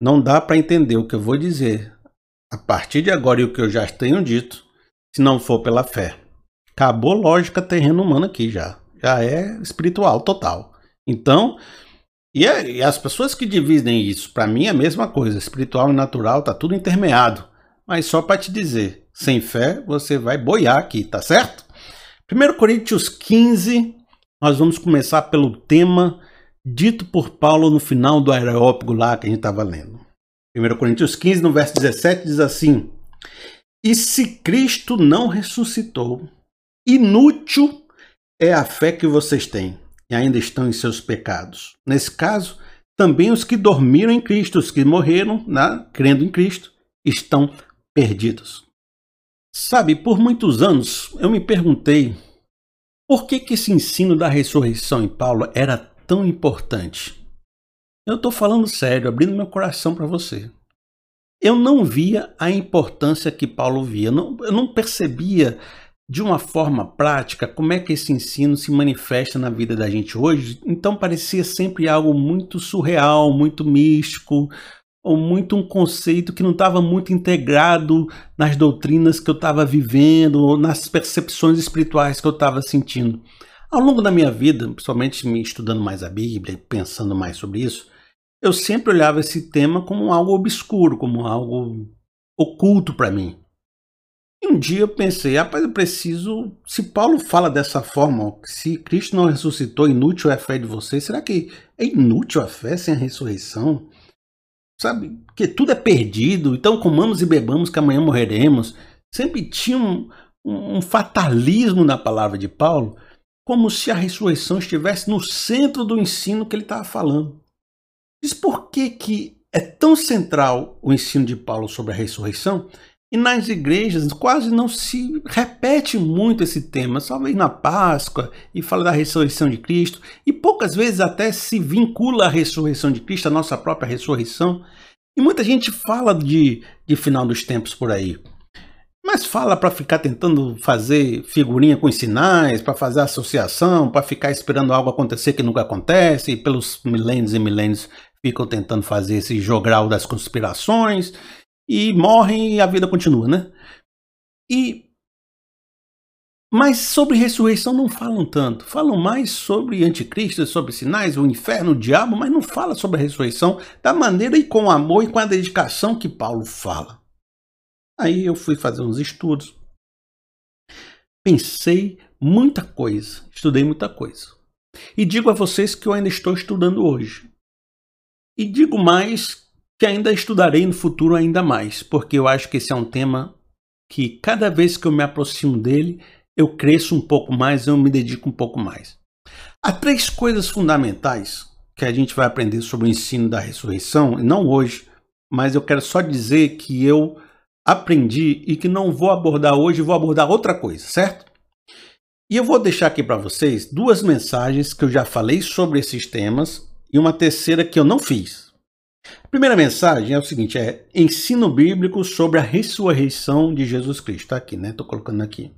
não dá para entender o que eu vou dizer a partir de agora e o que eu já tenho dito, se não for pela fé. Acabou lógica terreno humano aqui já. Já é espiritual total. Então, e, é, e as pessoas que dividem isso, para mim é a mesma coisa. Espiritual e natural tá tudo intermeado. Mas só para te dizer, sem fé você vai boiar aqui, tá certo? 1 Coríntios 15, nós vamos começar pelo tema dito por Paulo no final do aerópago lá que a gente estava lendo. 1 Coríntios 15, no verso 17, diz assim: E se Cristo não ressuscitou, inútil é a fé que vocês têm e ainda estão em seus pecados. Nesse caso, também os que dormiram em Cristo, os que morreram, né, crendo em Cristo, estão perdidos. Sabe, por muitos anos eu me perguntei por que, que esse ensino da ressurreição em Paulo era tão importante? Eu estou falando sério, abrindo meu coração para você. Eu não via a importância que Paulo via, não, eu não percebia de uma forma prática como é que esse ensino se manifesta na vida da gente hoje. Então parecia sempre algo muito surreal, muito místico, ou muito um conceito que não estava muito integrado nas doutrinas que eu estava vivendo, ou nas percepções espirituais que eu estava sentindo. Ao longo da minha vida, principalmente me estudando mais a Bíblia e pensando mais sobre isso, eu sempre olhava esse tema como algo obscuro, como algo oculto para mim. E um dia eu pensei, rapaz, eu preciso. Se Paulo fala dessa forma, se Cristo não ressuscitou, inútil é a fé de vocês, será que é inútil a fé sem a ressurreição? Sabe? Que tudo é perdido, então comamos e bebamos que amanhã morreremos. Sempre tinha um, um fatalismo na palavra de Paulo como se a ressurreição estivesse no centro do ensino que ele estava falando. Diz por que, que é tão central o ensino de Paulo sobre a ressurreição e nas igrejas quase não se repete muito esse tema, só vem na Páscoa e fala da ressurreição de Cristo, e poucas vezes até se vincula a ressurreição de Cristo, a nossa própria ressurreição. E muita gente fala de, de final dos tempos por aí. Mas fala para ficar tentando fazer figurinha com sinais, para fazer associação, para ficar esperando algo acontecer que nunca acontece, e pelos milênios e milênios ficam tentando fazer esse jogral das conspirações e morrem e a vida continua, né? E mas sobre ressurreição não falam tanto. Falam mais sobre anticristo, sobre sinais, o inferno, o diabo, mas não fala sobre a ressurreição da maneira e com o amor e com a dedicação que Paulo fala. Aí eu fui fazer uns estudos. Pensei muita coisa, estudei muita coisa. E digo a vocês que eu ainda estou estudando hoje. E digo mais que ainda estudarei no futuro ainda mais, porque eu acho que esse é um tema que cada vez que eu me aproximo dele, eu cresço um pouco mais, eu me dedico um pouco mais. Há três coisas fundamentais que a gente vai aprender sobre o ensino da ressurreição, não hoje, mas eu quero só dizer que eu aprendi e que não vou abordar hoje, vou abordar outra coisa, certo? E eu vou deixar aqui para vocês duas mensagens que eu já falei sobre esses temas e uma terceira que eu não fiz. A primeira mensagem é o seguinte: é ensino bíblico sobre a ressurreição de Jesus Cristo. Está aqui, né? Estou colocando aqui.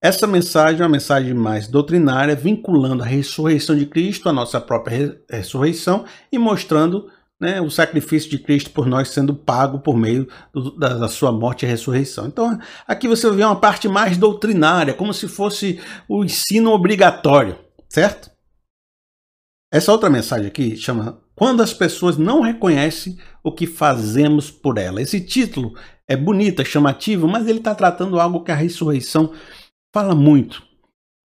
Essa mensagem é uma mensagem mais doutrinária, vinculando a ressurreição de Cristo à nossa própria ressurreição e mostrando né, o sacrifício de Cristo por nós sendo pago por meio do, da, da, sua morte e ressurreição. Então, aqui você vê uma parte mais doutrinária, como se fosse o ensino obrigatório, certo? Essa outra mensagem aqui chama Quando as pessoas não reconhecem o que fazemos por ela. Esse título é bonito, é chamativo, mas ele está tratando algo que a ressurreição fala muito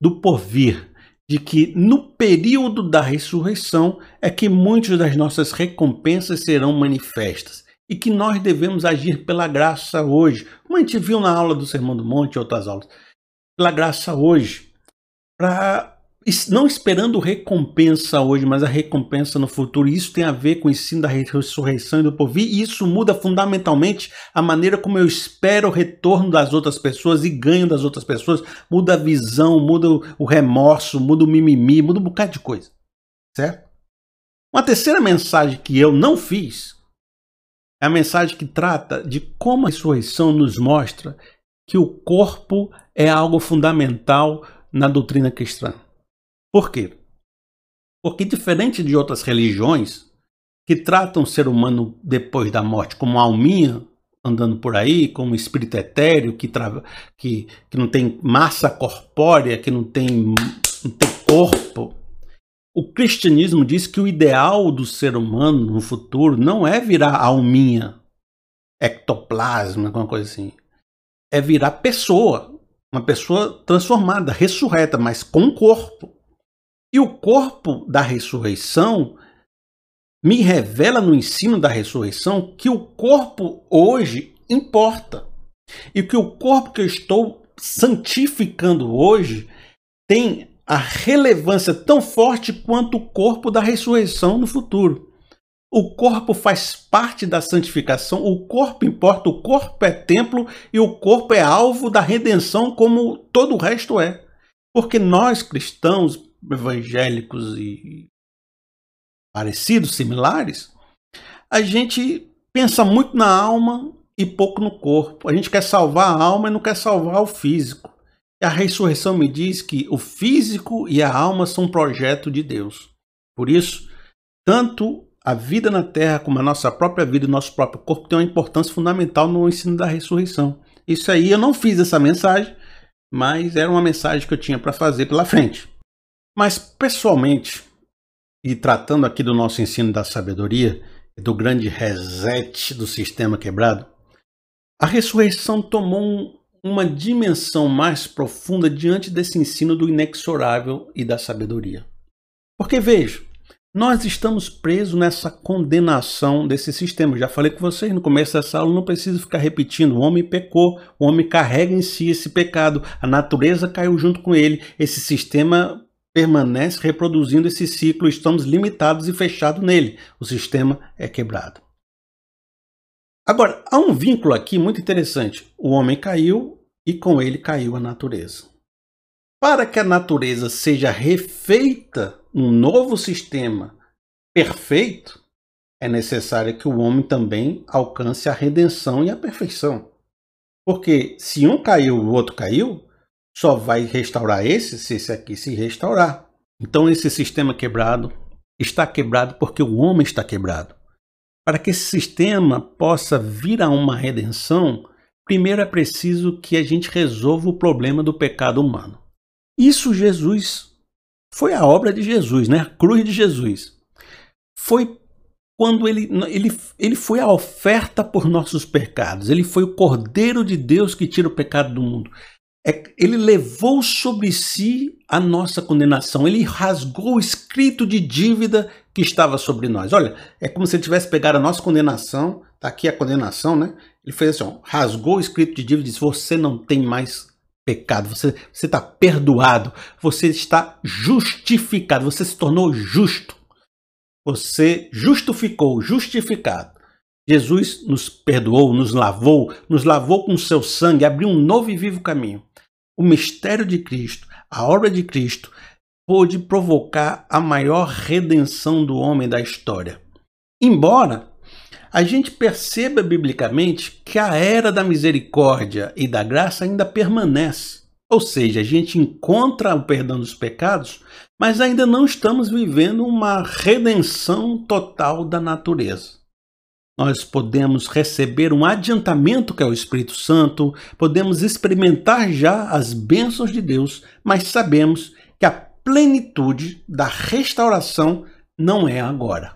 do porvir, de que no período da ressurreição é que muitas das nossas recompensas serão manifestas e que nós devemos agir pela graça hoje, como a gente viu na aula do Sermão do Monte e outras aulas, pela graça hoje, para não esperando recompensa hoje, mas a recompensa no futuro. Isso tem a ver com o ensino da ressurreição e do porvir, e isso muda fundamentalmente a maneira como eu espero o retorno das outras pessoas e ganho das outras pessoas. Muda a visão, muda o remorso, muda o mimimi, muda um bocado de coisa. Certo? Uma terceira mensagem que eu não fiz é a mensagem que trata de como a ressurreição nos mostra que o corpo é algo fundamental na doutrina cristã. Por quê? Porque diferente de outras religiões que tratam o ser humano depois da morte como alminha andando por aí, como espírito etéreo que, trava, que, que não tem massa corpórea, que não tem, não tem corpo. O cristianismo diz que o ideal do ser humano no futuro não é virar alminha, ectoplasma, alguma coisa assim. É virar pessoa, uma pessoa transformada, ressurreta, mas com corpo. E o corpo da ressurreição me revela no ensino da ressurreição que o corpo hoje importa. E que o corpo que eu estou santificando hoje tem a relevância tão forte quanto o corpo da ressurreição no futuro. O corpo faz parte da santificação, o corpo importa, o corpo é templo e o corpo é alvo da redenção, como todo o resto é. Porque nós cristãos, evangélicos e parecidos, similares, a gente pensa muito na alma e pouco no corpo. A gente quer salvar a alma e não quer salvar o físico. E a ressurreição me diz que o físico e a alma são um projeto de Deus. Por isso, tanto a vida na terra como a nossa própria vida e nosso próprio corpo tem uma importância fundamental no ensino da ressurreição. Isso aí eu não fiz essa mensagem, mas era uma mensagem que eu tinha para fazer pela frente. Mas pessoalmente, e tratando aqui do nosso ensino da sabedoria, do grande reset do sistema quebrado, a ressurreição tomou um, uma dimensão mais profunda diante desse ensino do inexorável e da sabedoria. Porque veja, nós estamos presos nessa condenação desse sistema. Já falei com vocês no começo dessa aula, não preciso ficar repetindo. O homem pecou, o homem carrega em si esse pecado, a natureza caiu junto com ele. Esse sistema permanece reproduzindo esse ciclo, estamos limitados e fechados nele. O sistema é quebrado. Agora, há um vínculo aqui muito interessante. O homem caiu e com ele caiu a natureza. Para que a natureza seja refeita um novo sistema perfeito, é necessário que o homem também alcance a redenção e a perfeição. Porque se um caiu, o outro caiu, só vai restaurar esse se esse aqui se restaurar. Então esse sistema quebrado está quebrado porque o homem está quebrado. Para que esse sistema possa vir a uma redenção, primeiro é preciso que a gente resolva o problema do pecado humano. Isso Jesus foi a obra de Jesus, né? A cruz de Jesus. Foi quando ele, ele, ele foi a oferta por nossos pecados. Ele foi o Cordeiro de Deus que tira o pecado do mundo é, ele levou sobre si a nossa condenação, ele rasgou o escrito de dívida que estava sobre nós. Olha, é como se ele tivesse pegado a nossa condenação, tá aqui a condenação, né? Ele fez assim, ó, rasgou o escrito de dívida e disse: Você não tem mais pecado, você está perdoado, você está justificado, você se tornou justo. Você justificou, justificado. Jesus nos perdoou, nos lavou, nos lavou com seu sangue, abriu um novo e vivo caminho. O mistério de Cristo, a obra de Cristo, pôde provocar a maior redenção do homem da história. Embora a gente perceba biblicamente que a era da misericórdia e da graça ainda permanece. Ou seja, a gente encontra o perdão dos pecados, mas ainda não estamos vivendo uma redenção total da natureza nós podemos receber um adiantamento que é o Espírito Santo, podemos experimentar já as bênçãos de Deus, mas sabemos que a plenitude da restauração não é agora.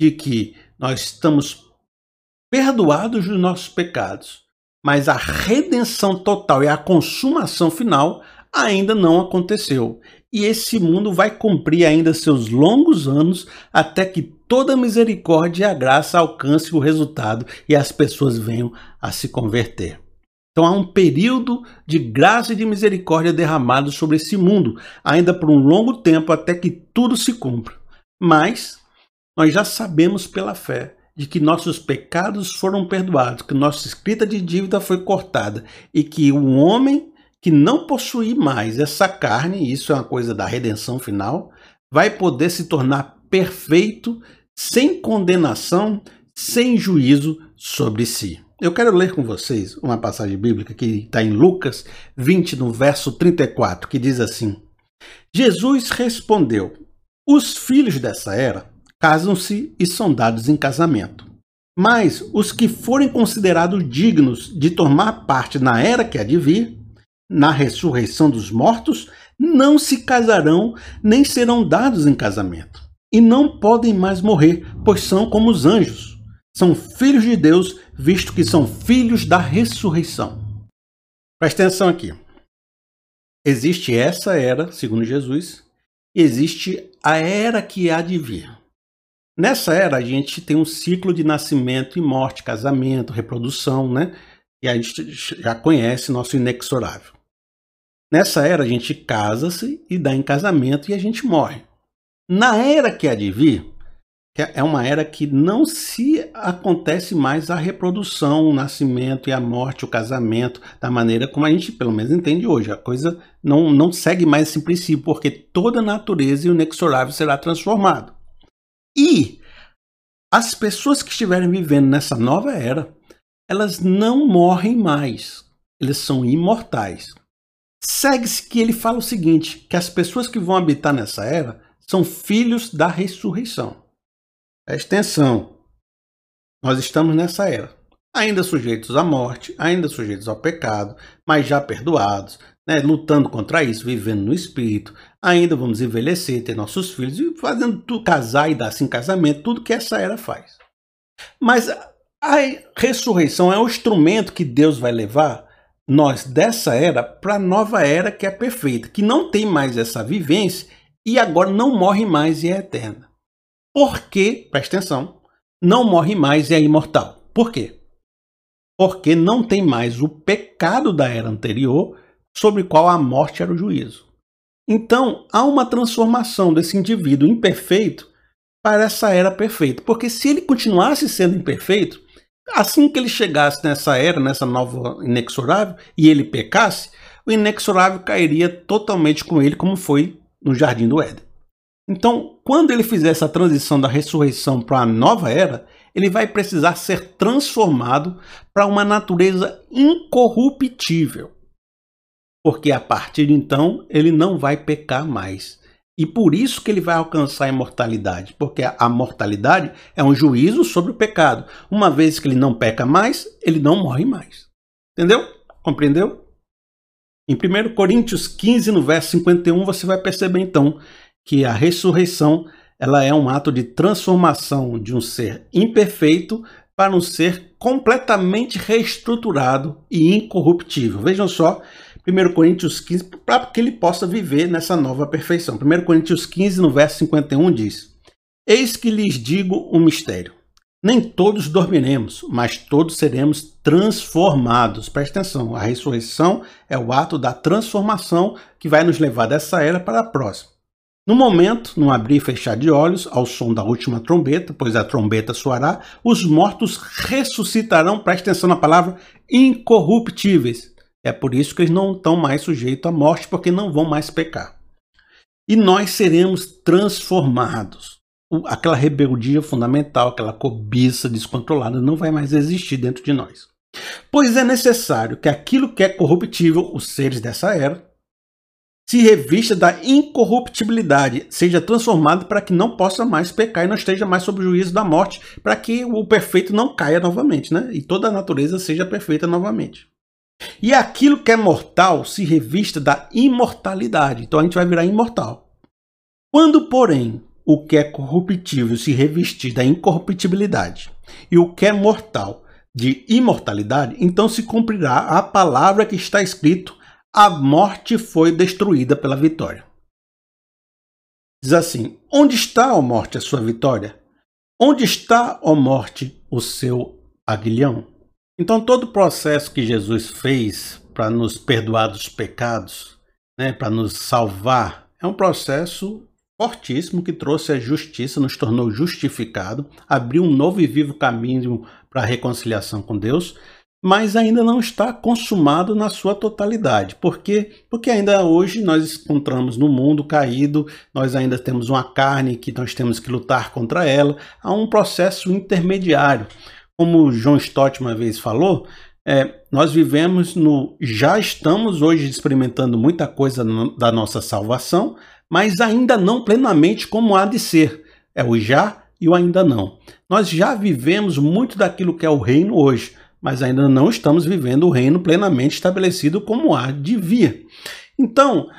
De que nós estamos perdoados dos nossos pecados, mas a redenção total e a consumação final ainda não aconteceu. E esse mundo vai cumprir ainda seus longos anos até que toda a misericórdia e a graça alcance o resultado e as pessoas venham a se converter. Então há um período de graça e de misericórdia derramado sobre esse mundo, ainda por um longo tempo até que tudo se cumpra. Mas nós já sabemos pela fé de que nossos pecados foram perdoados, que nossa escrita de dívida foi cortada e que o homem que não possuir mais essa carne, isso é uma coisa da redenção final, vai poder se tornar perfeito, sem condenação, sem juízo sobre si. Eu quero ler com vocês uma passagem bíblica que está em Lucas 20, no verso 34, que diz assim: Jesus respondeu: Os filhos dessa era casam-se e são dados em casamento. Mas os que forem considerados dignos de tomar parte na era que há de vir, na ressurreição dos mortos, não se casarão nem serão dados em casamento. E não podem mais morrer, pois são como os anjos. São filhos de Deus, visto que são filhos da ressurreição. Presta atenção aqui. Existe essa era, segundo Jesus, e existe a era que há de vir. Nessa era, a gente tem um ciclo de nascimento e morte, casamento, reprodução, né? E a gente já conhece nosso inexorável. Nessa era, a gente casa-se e dá em casamento e a gente morre. Na era que há de vir, é uma era que não se acontece mais a reprodução, o nascimento e a morte, o casamento, da maneira como a gente pelo menos entende hoje. A coisa não, não segue mais esse princípio, porque toda a natureza inexorável será transformado. E as pessoas que estiverem vivendo nessa nova era, elas não morrem mais, eles são imortais. Segue-se que ele fala o seguinte: que as pessoas que vão habitar nessa era são filhos da ressurreição. Preste atenção. Nós estamos nessa era. Ainda sujeitos à morte, ainda sujeitos ao pecado, mas já perdoados, né, lutando contra isso, vivendo no espírito. Ainda vamos envelhecer, ter nossos filhos e fazendo tudo, casar e dar-se em casamento, tudo que essa era faz. Mas a ressurreição é o instrumento que Deus vai levar nós dessa era para a nova era que é perfeita, que não tem mais essa vivência e agora não morre mais e é eterna. Porque, presta atenção, não morre mais e é imortal. Por quê? Porque não tem mais o pecado da era anterior, sobre qual a morte era o juízo. Então, há uma transformação desse indivíduo imperfeito para essa era perfeita. Porque se ele continuasse sendo imperfeito, assim que ele chegasse nessa era, nessa nova inexorável, e ele pecasse, o inexorável cairia totalmente com ele, como foi no jardim do Éden. Então, quando ele fizer essa transição da ressurreição para a nova era, ele vai precisar ser transformado para uma natureza incorruptível. Porque a partir de então ele não vai pecar mais. E por isso que ele vai alcançar a imortalidade, porque a mortalidade é um juízo sobre o pecado. Uma vez que ele não peca mais, ele não morre mais. Entendeu? Compreendeu? Em 1 Coríntios 15, no verso 51, você vai perceber então que a ressurreição ela é um ato de transformação de um ser imperfeito para um ser completamente reestruturado e incorruptível. Vejam só, 1 Coríntios 15, para que ele possa viver nessa nova perfeição. 1 Coríntios 15, no verso 51, diz: Eis que lhes digo um mistério. Nem todos dormiremos, mas todos seremos transformados. Presta atenção, a ressurreição é o ato da transformação que vai nos levar dessa era para a próxima. No momento, num abrir e fechar de olhos, ao som da última trombeta, pois a trombeta soará, os mortos ressuscitarão, preste atenção na palavra, incorruptíveis. É por isso que eles não estão mais sujeitos à morte, porque não vão mais pecar. E nós seremos transformados. Aquela rebeldia fundamental, aquela cobiça descontrolada não vai mais existir dentro de nós. Pois é necessário que aquilo que é corruptível, os seres dessa era, se revista da incorruptibilidade, seja transformado para que não possa mais pecar e não esteja mais sob o juízo da morte, para que o perfeito não caia novamente, né? E toda a natureza seja perfeita novamente. E aquilo que é mortal se revista da imortalidade. Então a gente vai virar imortal. Quando, porém, o que é corruptível se revestir da incorruptibilidade e o que é mortal de imortalidade, então se cumprirá a palavra que está escrito a morte foi destruída pela vitória. Diz assim: Onde está, ó morte, a sua vitória? Onde está, ó morte, o seu aguilhão? Então, todo o processo que Jesus fez para nos perdoar dos pecados, né, para nos salvar, é um processo fortíssimo que trouxe a justiça, nos tornou justificado, abriu um novo e vivo caminho para a reconciliação com Deus mas ainda não está consumado na sua totalidade. Por quê? Porque ainda hoje nós encontramos no mundo caído, nós ainda temos uma carne que nós temos que lutar contra ela, há um processo intermediário. Como John Stott uma vez falou, é, nós vivemos no. Já estamos hoje experimentando muita coisa no, da nossa salvação, mas ainda não plenamente como há de ser. É o já e o ainda não. Nós já vivemos muito daquilo que é o reino hoje, mas ainda não estamos vivendo o reino plenamente estabelecido como há de vir. Então,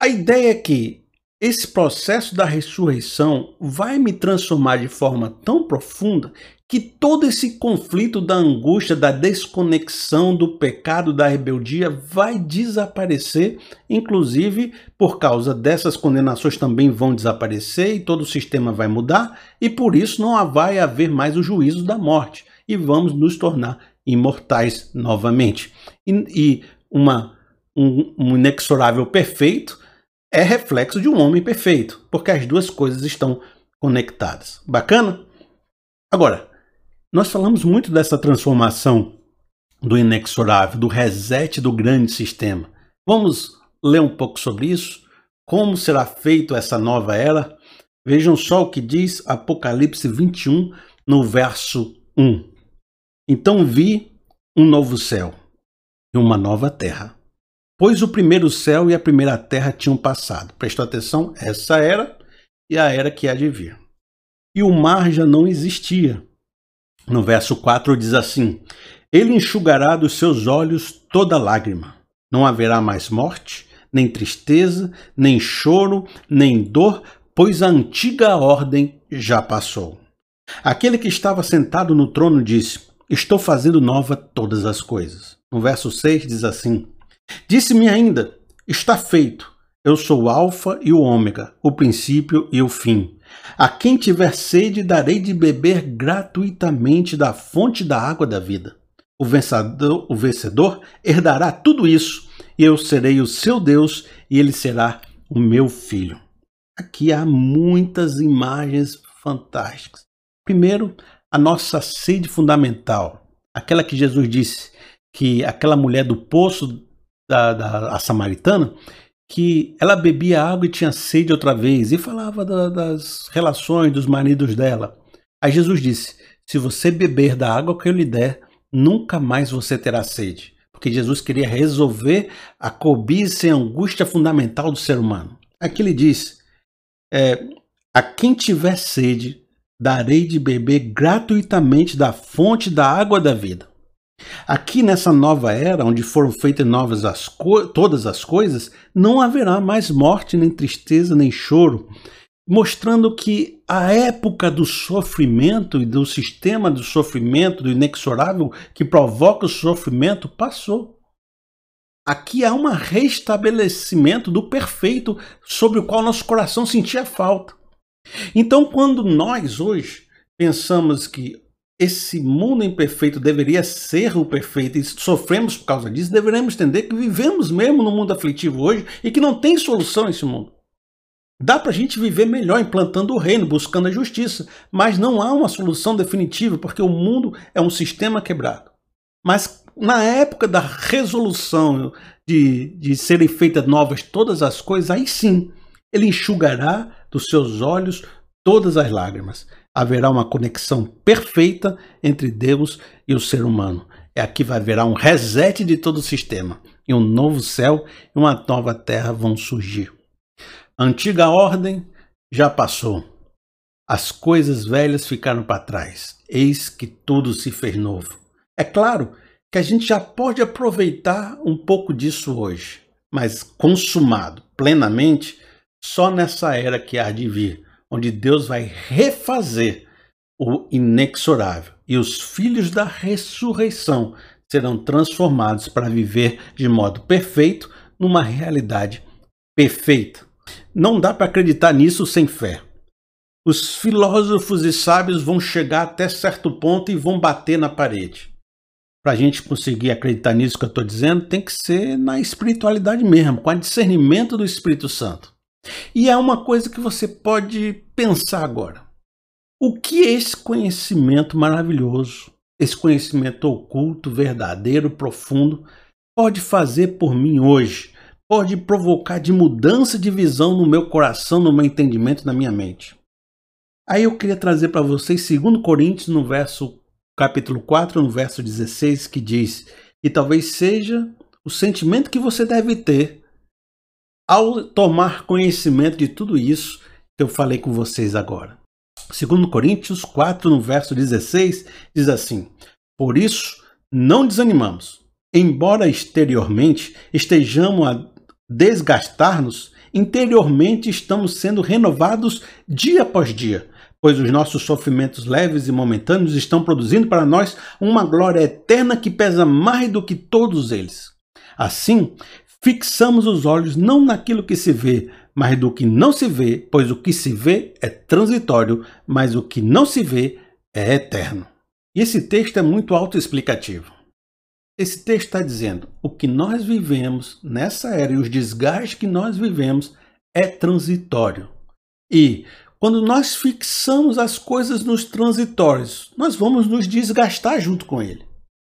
a ideia é que esse processo da ressurreição vai me transformar de forma tão profunda que todo esse conflito da angústia, da desconexão, do pecado, da rebeldia vai desaparecer, inclusive por causa dessas condenações também vão desaparecer e todo o sistema vai mudar, e por isso não vai haver mais o juízo da morte. E vamos nos tornar imortais novamente. E, e uma, um, um inexorável perfeito é reflexo de um homem perfeito, porque as duas coisas estão conectadas. Bacana? Agora, nós falamos muito dessa transformação do inexorável, do reset do grande sistema. Vamos ler um pouco sobre isso? Como será feito essa nova era? Vejam só o que diz Apocalipse 21, no verso 1. Então vi um novo céu e uma nova terra. Pois o primeiro céu e a primeira terra tinham passado. Prestou atenção? Essa era e a era que há de vir. E o mar já não existia no verso 4 diz assim: Ele enxugará dos seus olhos toda lágrima. Não haverá mais morte, nem tristeza, nem choro, nem dor, pois a antiga ordem já passou. Aquele que estava sentado no trono disse: Estou fazendo nova todas as coisas. No verso 6 diz assim: Disse-me ainda: Está feito. Eu sou o Alfa e o Ômega, o princípio e o fim. A quem tiver sede, darei de beber gratuitamente da fonte da água da vida. O vencedor, o vencedor herdará tudo isso, e eu serei o seu Deus, e ele será o meu filho. Aqui há muitas imagens fantásticas. Primeiro, a nossa sede fundamental, aquela que Jesus disse que aquela mulher do poço da, da samaritana, que ela bebia água e tinha sede outra vez, e falava da, das relações dos maridos dela. Aí Jesus disse: Se você beber da água que eu lhe der, nunca mais você terá sede. Porque Jesus queria resolver a cobiça e a angústia fundamental do ser humano. Aqui ele diz: é, A quem tiver sede, darei de beber gratuitamente da fonte da água da vida. Aqui nessa nova era, onde foram feitas novas as todas as coisas, não haverá mais morte, nem tristeza, nem choro, mostrando que a época do sofrimento e do sistema do sofrimento, do inexorável que provoca o sofrimento, passou. Aqui há um restabelecimento do perfeito sobre o qual nosso coração sentia falta. Então, quando nós hoje pensamos que esse mundo imperfeito deveria ser o perfeito e sofremos por causa disso, deveremos entender que vivemos mesmo no mundo aflitivo hoje e que não tem solução esse mundo. Dá para a gente viver melhor implantando o reino, buscando a justiça, mas não há uma solução definitiva porque o mundo é um sistema quebrado. Mas na época da resolução de, de serem feitas novas todas as coisas, aí sim ele enxugará dos seus olhos todas as lágrimas haverá uma conexão perfeita entre Deus e o ser humano. É aqui vai haverá um reset de todo o sistema e um novo céu e uma nova terra vão surgir. A antiga ordem já passou. As coisas velhas ficaram para trás. Eis que tudo se fez novo. É claro que a gente já pode aproveitar um pouco disso hoje, mas consumado plenamente só nessa era que há de vir, onde Deus vai refazer o inexorável e os filhos da ressurreição serão transformados para viver de modo perfeito numa realidade perfeita. Não dá para acreditar nisso sem fé. Os filósofos e sábios vão chegar até certo ponto e vão bater na parede. Para a gente conseguir acreditar nisso que eu estou dizendo, tem que ser na espiritualidade mesmo, com o discernimento do Espírito Santo. E é uma coisa que você pode pensar agora. O que é esse conhecimento maravilhoso, esse conhecimento oculto, verdadeiro, profundo, pode fazer por mim hoje? Pode provocar de mudança de visão no meu coração, no meu entendimento, na minha mente. Aí eu queria trazer para vocês 2 Coríntios, no verso capítulo 4, no verso 16, que diz: "E talvez seja o sentimento que você deve ter ao tomar conhecimento de tudo isso que eu falei com vocês agora. Segundo Coríntios 4, no verso 16, diz assim: Por isso não desanimamos. Embora exteriormente estejamos a desgastar-nos, interiormente estamos sendo renovados dia após dia, pois os nossos sofrimentos leves e momentâneos estão produzindo para nós uma glória eterna que pesa mais do que todos eles. Assim, fixamos os olhos não naquilo que se vê, mas do que não se vê, pois o que se vê é transitório, mas o que não se vê é eterno. E esse texto é muito autoexplicativo. Esse texto está dizendo: o que nós vivemos nessa era e os desgastes que nós vivemos é transitório. E quando nós fixamos as coisas nos transitórios, nós vamos nos desgastar junto com ele.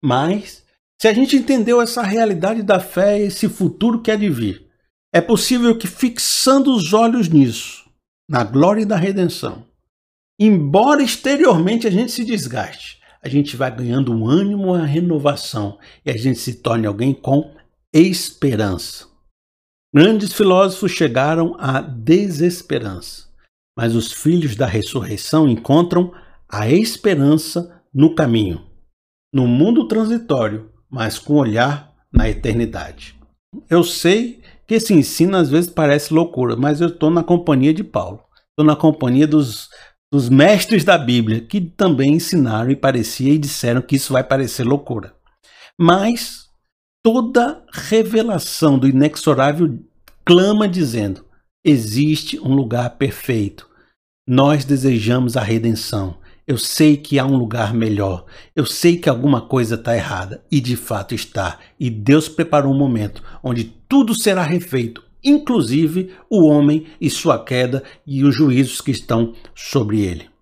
Mas, se a gente entendeu essa realidade da fé e esse futuro que é de vir, é possível que fixando os olhos nisso, na glória da redenção, embora exteriormente a gente se desgaste, a gente vai ganhando um ânimo, uma renovação e a gente se torne alguém com esperança. Grandes filósofos chegaram à desesperança mas os filhos da ressurreição encontram a esperança no caminho, no mundo transitório, mas com olhar na eternidade. Eu sei que esse ensino às vezes parece loucura, mas eu estou na companhia de Paulo, estou na companhia dos, dos mestres da Bíblia, que também ensinaram e parecia e disseram que isso vai parecer loucura. Mas toda revelação do inexorável clama dizendo: existe um lugar perfeito. Nós desejamos a redenção. Eu sei que há um lugar melhor. Eu sei que alguma coisa está errada. E de fato está. E Deus preparou um momento onde tudo será refeito, inclusive o homem e sua queda e os juízos que estão sobre ele.